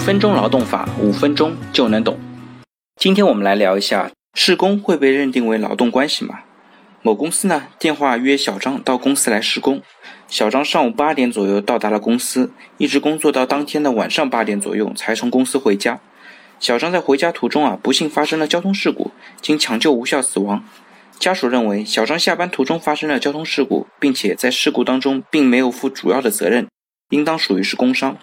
分钟劳动法，五分钟就能懂。今天我们来聊一下，施工会被认定为劳动关系吗？某公司呢，电话约小张到公司来施工。小张上午八点左右到达了公司，一直工作到当天的晚上八点左右才从公司回家。小张在回家途中啊，不幸发生了交通事故，经抢救无效死亡。家属认为，小张下班途中发生了交通事故，并且在事故当中并没有负主要的责任，应当属于是工伤。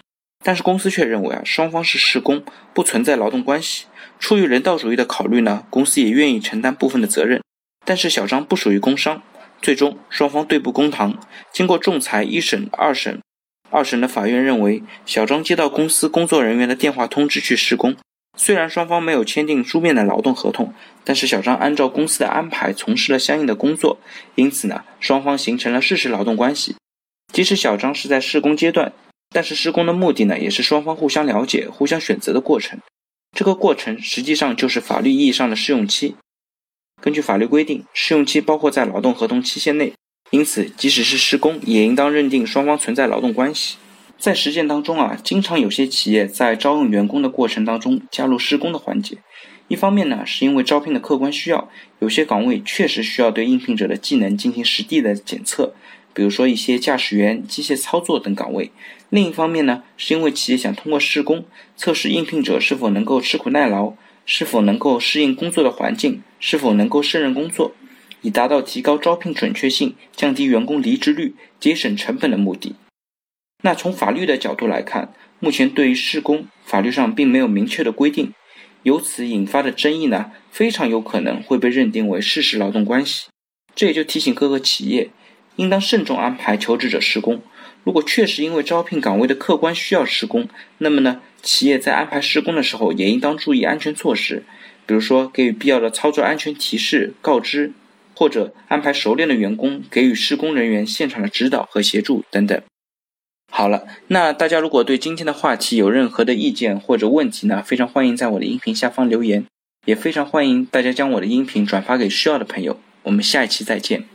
但是公司却认为啊，双方是施工，不存在劳动关系。出于人道主义的考虑呢，公司也愿意承担部分的责任。但是小张不属于工伤，最终双方对簿公堂。经过仲裁一审、二审，二审的法院认为，小张接到公司工作人员的电话通知去施工，虽然双方没有签订书面的劳动合同，但是小张按照公司的安排从事了相应的工作，因此呢，双方形成了事实劳动关系。即使小张是在施工阶段。但是施工的目的呢，也是双方互相了解、互相选择的过程。这个过程实际上就是法律意义上的试用期。根据法律规定，试用期包括在劳动合同期限内，因此即使是施工，也应当认定双方存在劳动关系。在实践当中啊，经常有些企业在招用员工的过程当中加入施工的环节。一方面呢，是因为招聘的客观需要，有些岗位确实需要对应聘者的技能进行实地的检测。比如说一些驾驶员、机械操作等岗位。另一方面呢，是因为企业想通过试工测试应聘者是否能够吃苦耐劳，是否能够适应工作的环境，是否能够胜任工作，以达到提高招聘准确性、降低员工离职率、节省成本的目的。那从法律的角度来看，目前对于施工，法律上并没有明确的规定，由此引发的争议呢，非常有可能会被认定为事实劳动关系。这也就提醒各个企业。应当慎重安排求职者施工。如果确实因为招聘岗位的客观需要施工，那么呢，企业在安排施工的时候也应当注意安全措施，比如说给予必要的操作安全提示、告知，或者安排熟练的员工给予施工人员现场的指导和协助等等。好了，那大家如果对今天的话题有任何的意见或者问题呢，非常欢迎在我的音频下方留言，也非常欢迎大家将我的音频转发给需要的朋友。我们下一期再见。